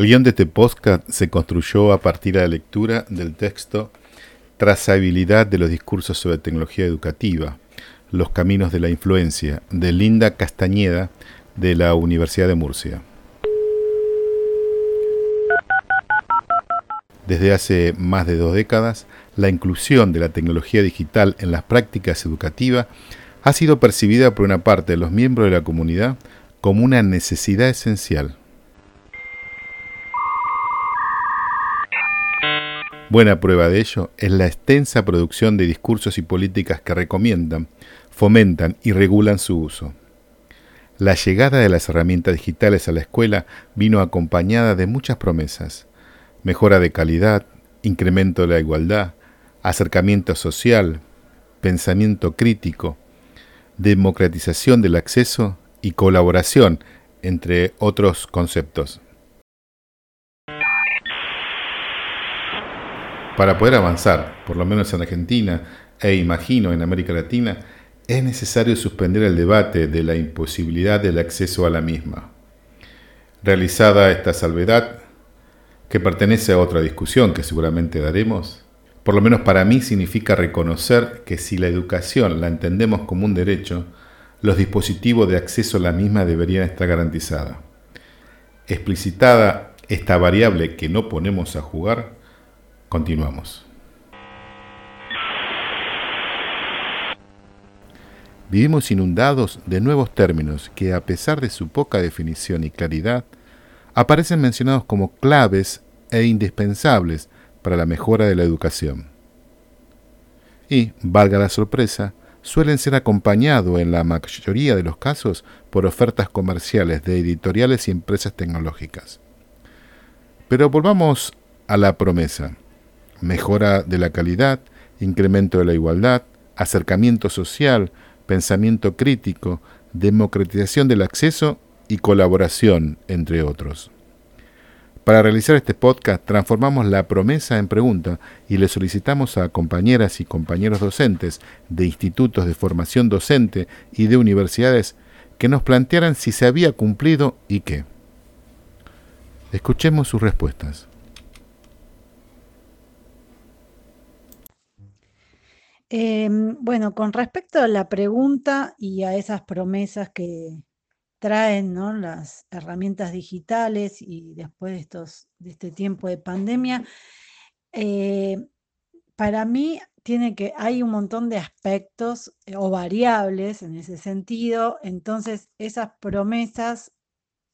El guion de este se construyó a partir de la lectura del texto Trazabilidad de los discursos sobre tecnología educativa, los caminos de la influencia, de Linda Castañeda, de la Universidad de Murcia. Desde hace más de dos décadas, la inclusión de la tecnología digital en las prácticas educativas ha sido percibida por una parte de los miembros de la comunidad como una necesidad esencial. Buena prueba de ello es la extensa producción de discursos y políticas que recomiendan, fomentan y regulan su uso. La llegada de las herramientas digitales a la escuela vino acompañada de muchas promesas. Mejora de calidad, incremento de la igualdad, acercamiento social, pensamiento crítico, democratización del acceso y colaboración, entre otros conceptos. Para poder avanzar, por lo menos en Argentina e imagino en América Latina, es necesario suspender el debate de la imposibilidad del acceso a la misma. Realizada esta salvedad, que pertenece a otra discusión que seguramente daremos, por lo menos para mí significa reconocer que si la educación la entendemos como un derecho, los dispositivos de acceso a la misma deberían estar garantizados. Explicitada esta variable que no ponemos a jugar, Continuamos. Vivimos inundados de nuevos términos que, a pesar de su poca definición y claridad, aparecen mencionados como claves e indispensables para la mejora de la educación. Y, valga la sorpresa, suelen ser acompañados en la mayoría de los casos por ofertas comerciales de editoriales y empresas tecnológicas. Pero volvamos a la promesa mejora de la calidad, incremento de la igualdad, acercamiento social, pensamiento crítico, democratización del acceso y colaboración, entre otros. Para realizar este podcast transformamos la promesa en pregunta y le solicitamos a compañeras y compañeros docentes de institutos de formación docente y de universidades que nos plantearan si se había cumplido y qué. Escuchemos sus respuestas. Em, bueno, con respecto a la pregunta y a esas promesas que traen, ¿no? las herramientas digitales y después de, estos, de este tiempo de pandemia, eh, para mí tiene que, hay un montón de aspectos eh, o variables en ese sentido, entonces esas promesas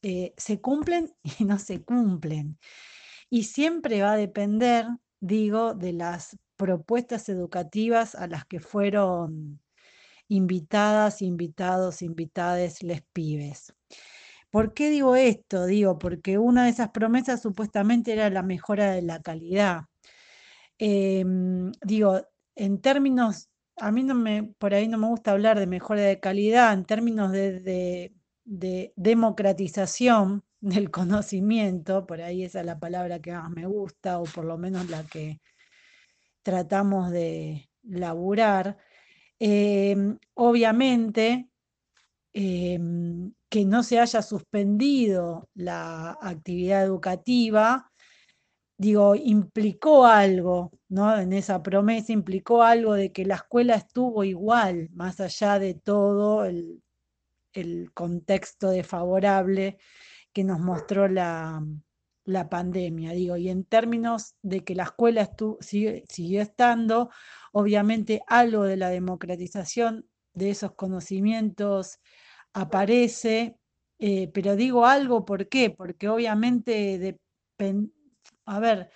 eh, se cumplen y no se cumplen. Y siempre va a depender, digo, de las propuestas educativas a las que fueron invitadas, invitados, invitades, les pibes. ¿Por qué digo esto? Digo, porque una de esas promesas supuestamente era la mejora de la calidad. Em, digo, en términos, a mí no me, por ahí no me gusta hablar de mejora de calidad, en términos de, de democratización del conocimiento, por ahí esa es la palabra que más me gusta, o por lo menos la que tratamos de laburar. Em, obviamente, em, que no se haya suspendido la actividad educativa, digo, implicó algo, ¿no? En esa promesa implicó algo de que la escuela estuvo igual, más allá de todo el, el contexto desfavorable que nos mostró la, la pandemia, digo, y en términos de que la escuela siguió estando, obviamente algo de la democratización de esos conocimientos aparece, eh, pero digo algo, ¿por qué? Porque obviamente, a ver,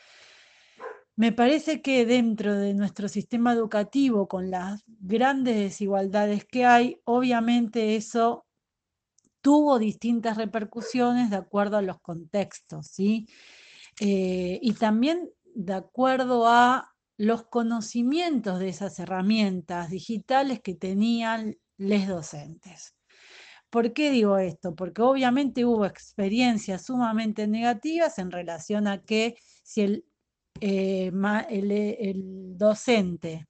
me parece que dentro de nuestro sistema educativo, con las grandes desigualdades que hay, obviamente eso tuvo distintas repercusiones de acuerdo a los contextos, ¿sí? Eh, y también de acuerdo a los conocimientos de esas herramientas digitales que tenían los docentes. ¿Por qué digo esto? Porque obviamente hubo experiencias sumamente negativas en relación a que si el, eh, el, docente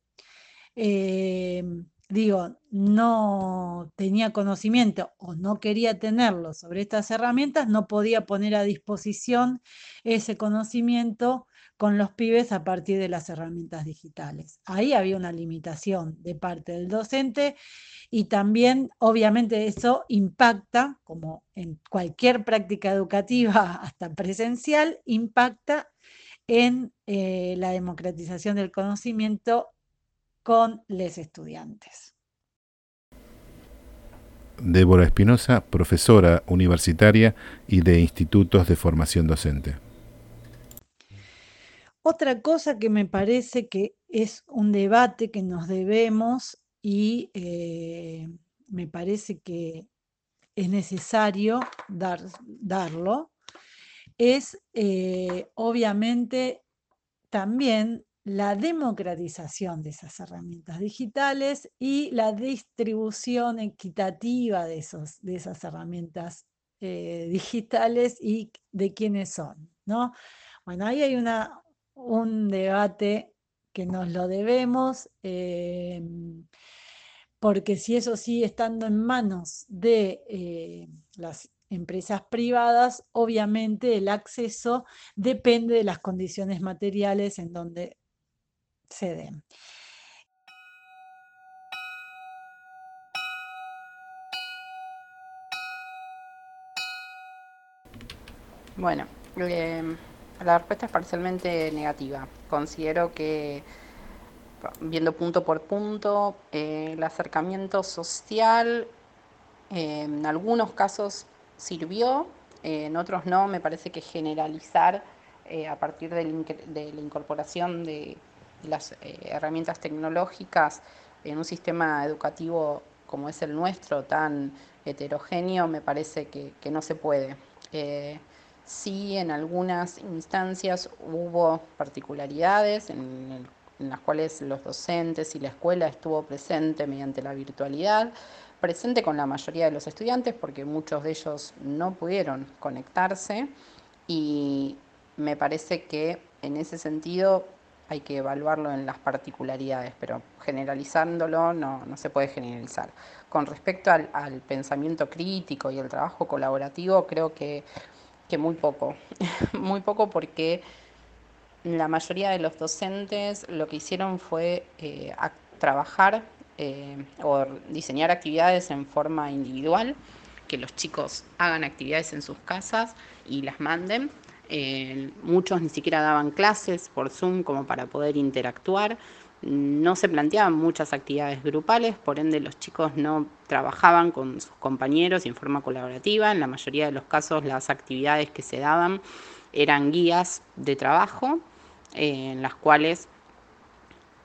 eh, digo, no tenía conocimiento o no quería tenerlo sobre estas herramientas, no podía poner a disposición ese conocimiento con los pibes a partir de las herramientas digitales. Ahí había una limitación de parte del docente y también, obviamente, eso impacta, como en cualquier práctica educativa, hasta presencial, impacta en eh, la democratización del conocimiento con los estudiantes. Débora Espinosa, profesora universitaria y de institutos de formación docente. Otra cosa que me parece que es un debate que nos debemos y eh, me parece que es necesario dar, darlo, es eh, obviamente también la democratización de esas herramientas digitales y la distribución equitativa de, esos, de esas herramientas eh, digitales y de quiénes son, ¿no? Bueno, ahí hay una, un debate que nos lo debemos, em, porque si eso sigue estando en manos de eh, las empresas privadas, obviamente el acceso depende de las condiciones materiales en donde se. Bueno, em, la respuesta es parcialmente negativa. Considero que, viendo punto por punto, eh, el acercamiento social en algunos casos sirvió, en otros no. Me parece que generalizar eh, a partir de la incorporación de las eh, herramientas tecnológicas en un sistema educativo como es el nuestro, tan heterogéneo, me parece que, no se puede. Eh, sí, en algunas instancias hubo particularidades en, en, las cuales los docentes y la escuela estuvo presente mediante la virtualidad, presente con la mayoría de los estudiantes porque muchos de ellos no pudieron conectarse y me parece que en ese sentido hay que evaluarlo en las particularidades, pero generalizándolo no, no se puede generalizar. Con respecto al, pensamiento crítico y el trabajo colaborativo, creo que, que muy poco, muy poco porque la mayoría de los docentes lo que hicieron fue eh, trabajar eh, o diseñar actividades en forma individual, que los chicos hagan actividades en sus casas y las manden eh, muchos ni siquiera daban clases por Zoom como para poder interactuar. No se planteaban muchas actividades grupales, por ende los chicos no trabajaban con sus compañeros y en forma colaborativa. En la mayoría de los casos las actividades que se daban eran guías de trabajo eh, en las cuales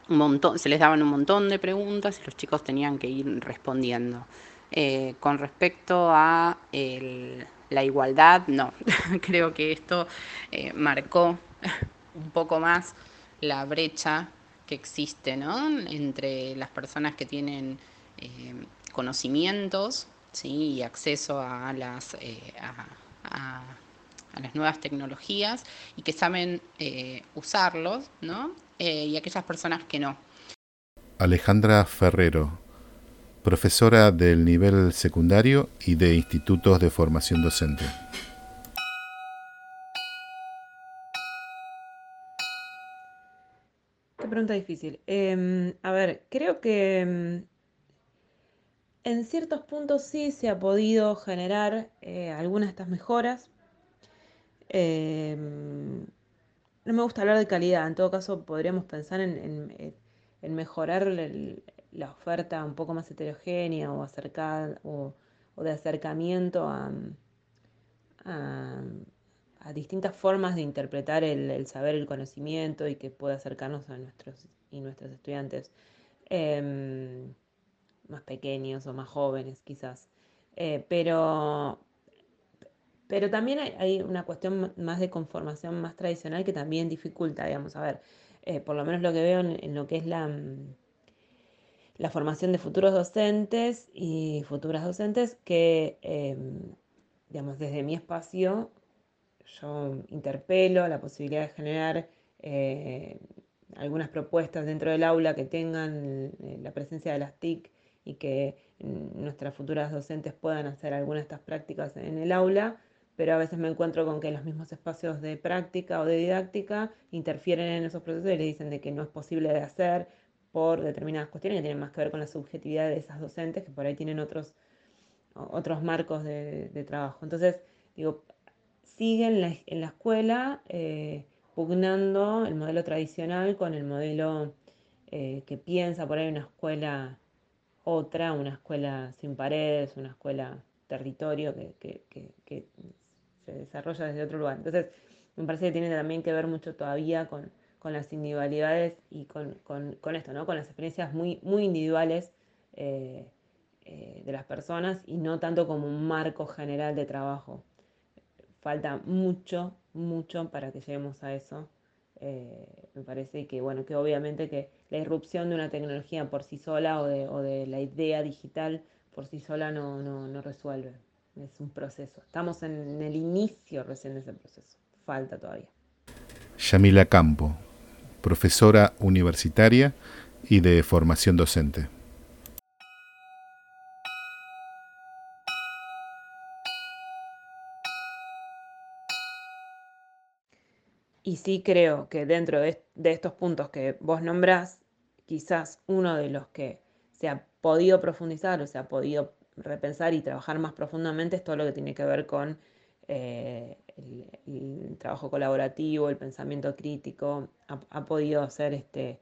un montón, se les daban un montón de preguntas y los chicos tenían que ir respondiendo. Eh, con respecto a el, la igualdad, no. Creo que esto eh, marcó un poco más la brecha que existe entre las personas que tienen eh, conocimientos y acceso a las, eh, a, las nuevas tecnologías y que saben usarlos ¿no? y aquellas personas que no. Alejandra Ferrero, profesora del nivel secundario y de institutos de formación docente. Qué pregunta difícil. Em, a ver, creo que em, en ciertos puntos sí se ha podido generar eh, algunas de estas mejoras. Em, no me gusta hablar de calidad, en todo caso podríamos pensar en, en mejorar el, la oferta un poco más heterogénea o, acercada, o, de acercamiento a, a, distintas formas de interpretar el, saber, el conocimiento y que pueda acercarnos a nuestros y nuestros estudiantes em, más pequeños o más jóvenes quizás. Eh, pero, pero también hay, una cuestión más de conformación más tradicional que también dificulta, digamos, a ver, eh, por lo menos lo que veo en lo que es la la formación de futuros docentes y futuras docentes que, em, digamos, desde mi espacio yo interpelo la posibilidad de generar eh, algunas propuestas dentro del aula que tengan eh, la presencia de las TIC y que nuestras futuras docentes puedan hacer algunas de estas prácticas en el aula, pero a veces me encuentro con que los mismos espacios de práctica o de didáctica interfieren en esos procesos y le dicen de que no es posible de hacer por determinadas cuestiones que tienen más que ver con la subjetividad de esas docentes que por ahí tienen otros, otros marcos de, trabajo. Entonces, digo, siguen en la, escuela eh, pugnando el modelo tradicional con el modelo eh, que piensa por ahí una escuela otra, una escuela sin paredes, una escuela territorio que, que se desarrolla desde otro lugar. Entonces, me parece que tiene también que ver mucho todavía con, las individualidades y con, esto, ¿no? Con las experiencias muy, muy individuales eh, eh, de las personas y no tanto como un marco general de trabajo. Falta mucho, mucho para que lleguemos a eso. Eh, me parece que, bueno, que obviamente que la irrupción de una tecnología por sí sola o de, o de la idea digital por sí sola no, no, no resuelve es un proceso. Estamos en el inicio recién de ese proceso. Falta todavía. Yamila Campo, profesora universitaria y de formación docente. Y sí creo que dentro de, de, estos puntos que vos nombrás, quizás uno de los que se ha podido profundizar o se ha podido repensar y trabajar más profundamente es todo lo que tiene que ver con eh, el, trabajo colaborativo, el pensamiento crítico, ha, podido hacer este,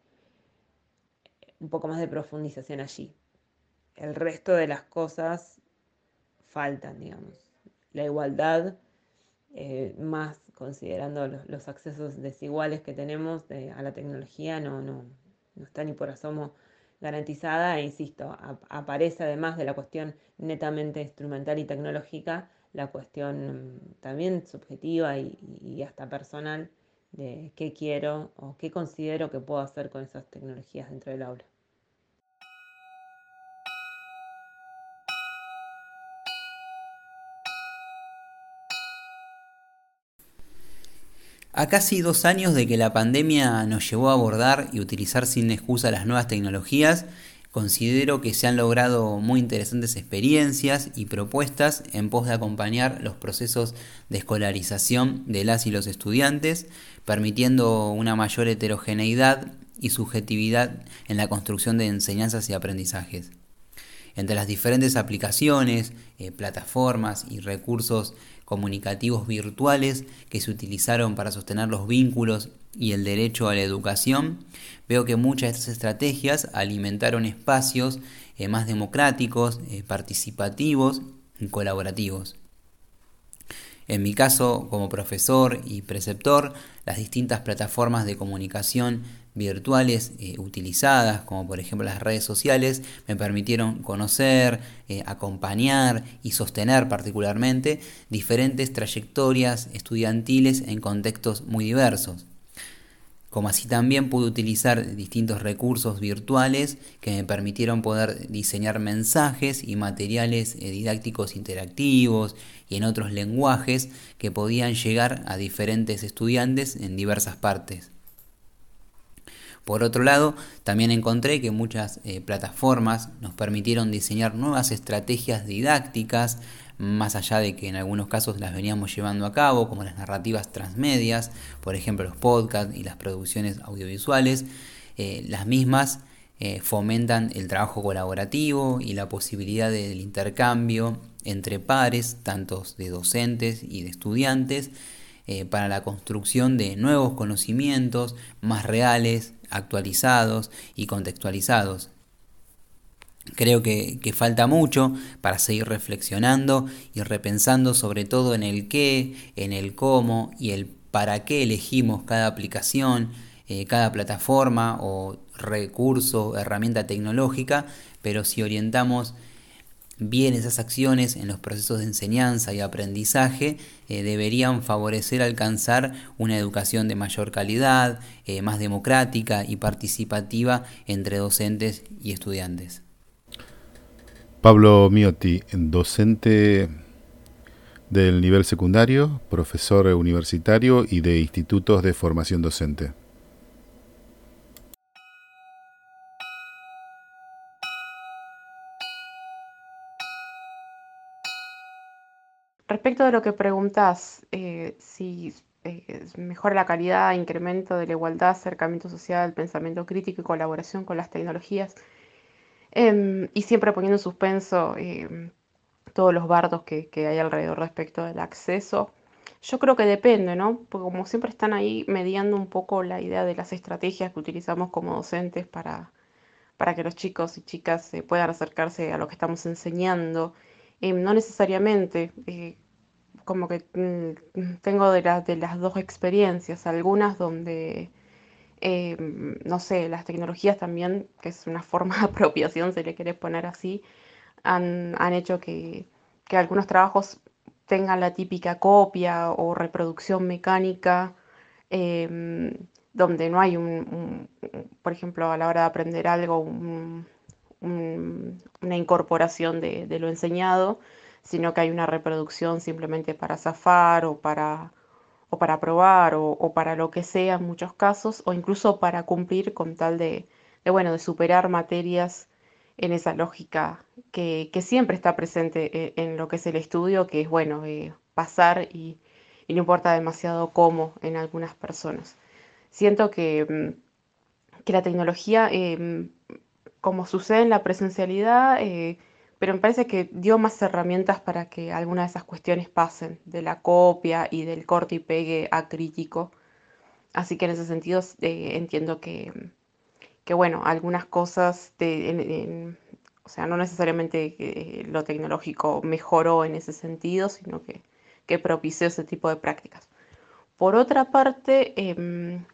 un poco más de profundización allí. El resto de las cosas faltan, digamos. La igualdad, eh, más considerando los, accesos desiguales que tenemos a la tecnología, no, no, no está ni por asomo garantizada e insisto, aparece además de la cuestión netamente instrumental y tecnológica, la cuestión mm, también subjetiva y, hasta personal de qué quiero o qué considero que puedo hacer con esas tecnologías dentro del aula. A casi dos años de que la pandemia nos llevó a abordar y utilizar sin excusa las nuevas tecnologías, considero que se han logrado muy interesantes experiencias y propuestas en pos de acompañar los procesos de escolarización de las y los estudiantes, permitiendo una mayor heterogeneidad y subjetividad en la construcción de enseñanzas y aprendizajes. Entre las diferentes aplicaciones, eh, plataformas y recursos comunicativos virtuales que se utilizaron para sostener los vínculos y el derecho a la educación, veo que muchas de estas estrategias alimentaron espacios eh, más democráticos, eh, participativos y colaborativos. En mi caso, como profesor y preceptor, las distintas plataformas de comunicación virtuales eh, utilizadas, como por ejemplo las redes sociales, me permitieron conocer, acompañar y sostener particularmente diferentes trayectorias estudiantiles en contextos muy diversos. Como así también pude utilizar distintos recursos virtuales que me permitieron poder diseñar mensajes y materiales eh, didácticos interactivos y en otros lenguajes que podían llegar a diferentes estudiantes en diversas partes. Por otro lado, también encontré que muchas eh, plataformas nos permitieron diseñar nuevas estrategias didácticas, más allá de que en algunos casos las veníamos llevando a cabo, como las narrativas transmedias, por ejemplo los podcasts y las producciones audiovisuales, eh, las mismas eh, fomentan el trabajo colaborativo y la posibilidad del intercambio entre pares, tanto de docentes y de estudiantes, para la construcción de nuevos conocimientos más reales, actualizados y contextualizados. Creo que, falta mucho para seguir reflexionando y repensando sobre todo en el qué, en el cómo y el para qué elegimos cada aplicación, eh, cada plataforma o recurso, herramienta tecnológica, pero si orientamos bien esas acciones en los procesos de enseñanza y aprendizaje eh, deberían favorecer alcanzar una educación de mayor calidad, eh, más democrática y participativa entre docentes y estudiantes. Pablo Miotti, docente del nivel secundario, profesor universitario y de institutos de formación docente. Respecto de lo que preguntas, eh, si eh, mejora la calidad, incremento de la igualdad, acercamiento social, pensamiento crítico y colaboración con las tecnologías, em, y siempre poniendo en suspenso em, todos los bardos que, hay alrededor respecto del acceso. Yo creo que depende, ¿no? Porque como siempre están ahí mediando un poco la idea de las estrategias que utilizamos como docentes para, para que los chicos y chicas puedan acercarse a lo que estamos enseñando. Eh, no necesariamente, eh, como que mm, tengo de, de las dos experiencias, algunas donde, eh, no sé, las tecnologías también, que es una forma de apropiación, si le querés poner así, han, hecho que, que algunos trabajos tengan la típica copia o reproducción mecánica em, donde no hay un, por ejemplo, a la hora de aprender algo, una incorporación de, lo enseñado, sino que hay una reproducción simplemente para zafar o para, o para probar o, para lo que sea en muchos casos, o incluso para cumplir con tal de, bueno, de superar materias en esa lógica que, siempre está presente e, en, lo que es el estudio, que es, bueno, eh, pasar y no importa demasiado cómo en algunas personas. Siento que, mm, que la tecnología, em, como sucede en la presencialidad, eh, pero me parece que dio más herramientas para que algunas de esas cuestiones pasen, de la copia y del corte y pegue acrítico. Así que en ese sentido eh, entiendo que, que, bueno, algunas cosas, o sea, no necesariamente que lo tecnológico mejoró en ese sentido, sino que, que propició ese tipo de prácticas. Por otra parte, em,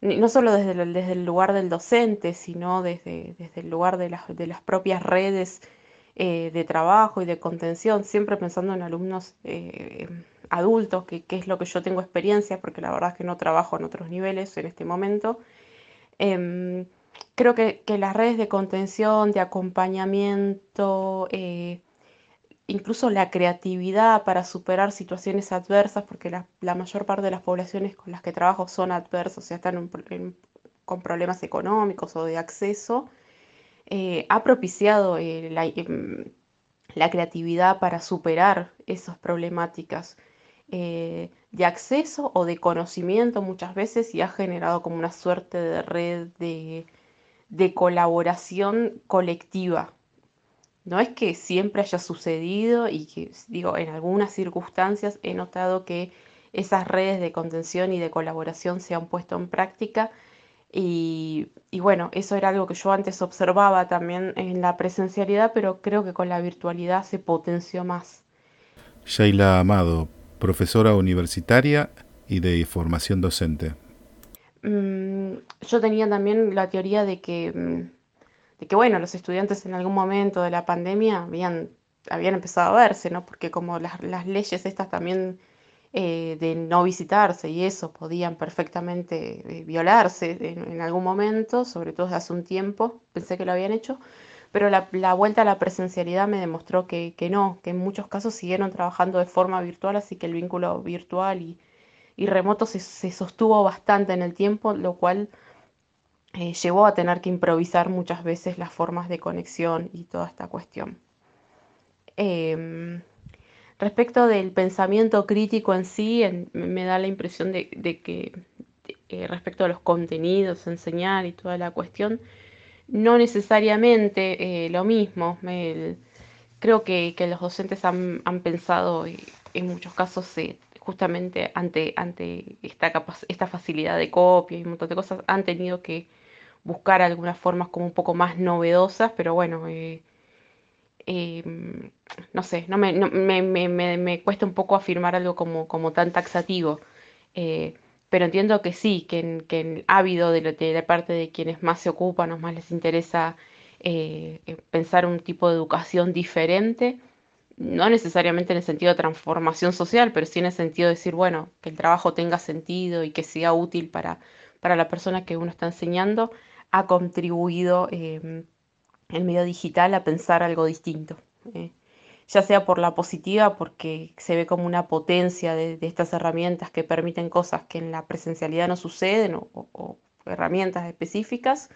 no solo desde el, desde el lugar del docente, sino desde, desde el lugar de las, de las propias redes eh, de trabajo y de contención, siempre pensando en alumnos eh, adultos, que, es lo que yo tengo experiencia, porque la verdad es que no trabajo en otros niveles en este momento. Em, creo que, que, las redes de contención, de acompañamiento, eh, incluso la creatividad para superar situaciones adversas, porque la, mayor parte de las poblaciones con las que trabajo son adversas, o sea, están con problemas económicos o de acceso, eh, ha propiciado eh, em, la, creatividad para superar esas problemáticas eh, de acceso o de conocimiento muchas veces y ha generado como una suerte de red de colaboración colectiva. No es que siempre haya sucedido y que, digo, en algunas circunstancias he notado que esas redes de contención y de colaboración se han puesto en práctica y, bueno, eso era algo que yo antes observaba también en la presencialidad, pero creo que con la virtualidad se potenció más. Sheila Amado, profesora universitaria y de formación docente. Mm, yo tenía también la teoría de que mm, de que, bueno, los estudiantes en algún momento de la pandemia habían, habían empezado a verse, ¿no? Porque como las, leyes estas también eh, de no visitarse y eso podían perfectamente eh, violarse en, algún momento, sobre todo hace un tiempo, pensé que lo habían hecho, pero la, vuelta a la presencialidad me demostró que, no, que en muchos casos siguieron trabajando de forma virtual, así que el vínculo virtual y, remoto se, se sostuvo bastante en el tiempo, lo cual eh, llevó a tener que improvisar muchas veces las formas de conexión y toda esta cuestión. Em, respecto del pensamiento crítico en sí, me da la impresión de, que eh, respecto a los contenidos, enseñar y toda la cuestión, no necesariamente eh, lo mismo. creo que, los docentes han, pensado en muchos casos justamente ante, ante esta, esta facilidad de copia y un montón de cosas, han tenido que buscar algunas formas como un poco más novedosas, pero bueno, eh, em, no sé, no me, me, cuesta un poco afirmar algo como, como tan taxativo, eh, pero entiendo que sí, que en, que en ávido de, de, la parte de quienes más se ocupan o más les interesa eh, pensar un tipo de educación diferente, no necesariamente en el sentido de transformación social, pero sí en el sentido de decir, bueno, que el trabajo tenga sentido y que sea útil para, para la persona que uno está enseñando, ha contribuido eh, el medio digital a pensar algo distinto. Eh, ya sea por la positiva, porque se ve como una potencia de, estas herramientas que permiten cosas que en la presencialidad no suceden o, herramientas específicas,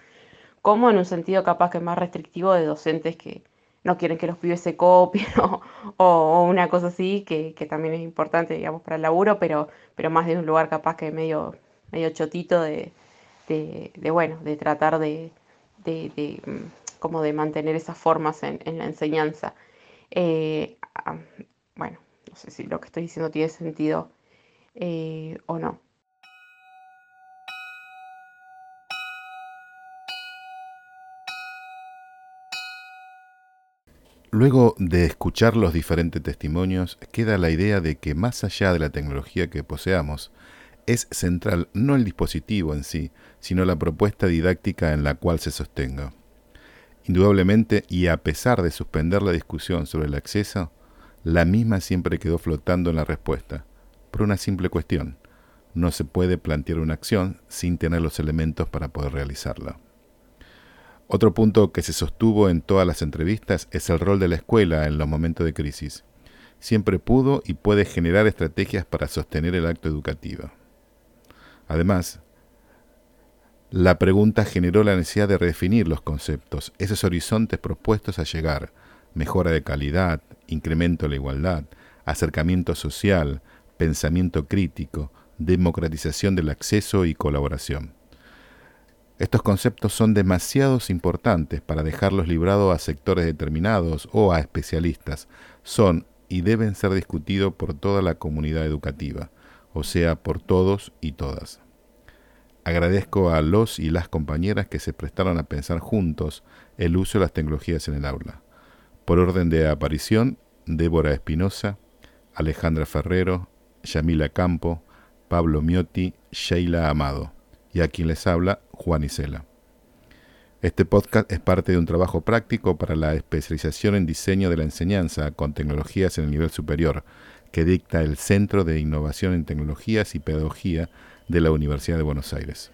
como en un sentido capaz que más restrictivo de docentes que, no quieren que los pibes se copien o, una cosa así, que, también es importante, digamos, para el laburo, pero, pero más de un lugar capaz que medio, medio chotito de, bueno, de tratar de, mm, como de mantener esas formas en, la enseñanza. Eh, ah, bueno, no sé si lo que estoy diciendo tiene sentido eh, o no. Luego de escuchar los diferentes testimonios, queda la idea de que más allá de la tecnología que poseamos, es central no el dispositivo en sí, sino la propuesta didáctica en la cual se sostenga. Indudablemente, y a pesar de suspender la discusión sobre el acceso, la misma siempre quedó flotando en la respuesta, por una simple cuestión. No se puede plantear una acción sin tener los elementos para poder realizarla. Otro punto que se sostuvo en todas las entrevistas es el rol de la escuela en los momentos de crisis. Siempre pudo y puede generar estrategias para sostener el acto educativo. Además, la pregunta generó la necesidad de redefinir los conceptos, esos horizontes propuestos a llegar, mejora de calidad, incremento de la igualdad, acercamiento social, pensamiento crítico, democratización del acceso y colaboración. Estos conceptos son demasiados importantes para dejarlos librados a sectores determinados o a especialistas. Son y deben ser discutidos por toda la comunidad educativa, o sea, por todos y todas. Agradezco a los y las compañeras que se prestaron a pensar juntos el uso de las tecnologías en el aula. Por orden de aparición, Débora Espinosa, Alejandra Ferrero, Yamila Campo, Pablo Miotti, Sheila Amado y a quien les habla Juan Isela. Este podcast es parte de un trabajo práctico para la especialización en diseño de la enseñanza con tecnologías en el nivel superior que dicta el Centro de Innovación en Tecnologías y Pedagogía de la Universidad de Buenos Aires.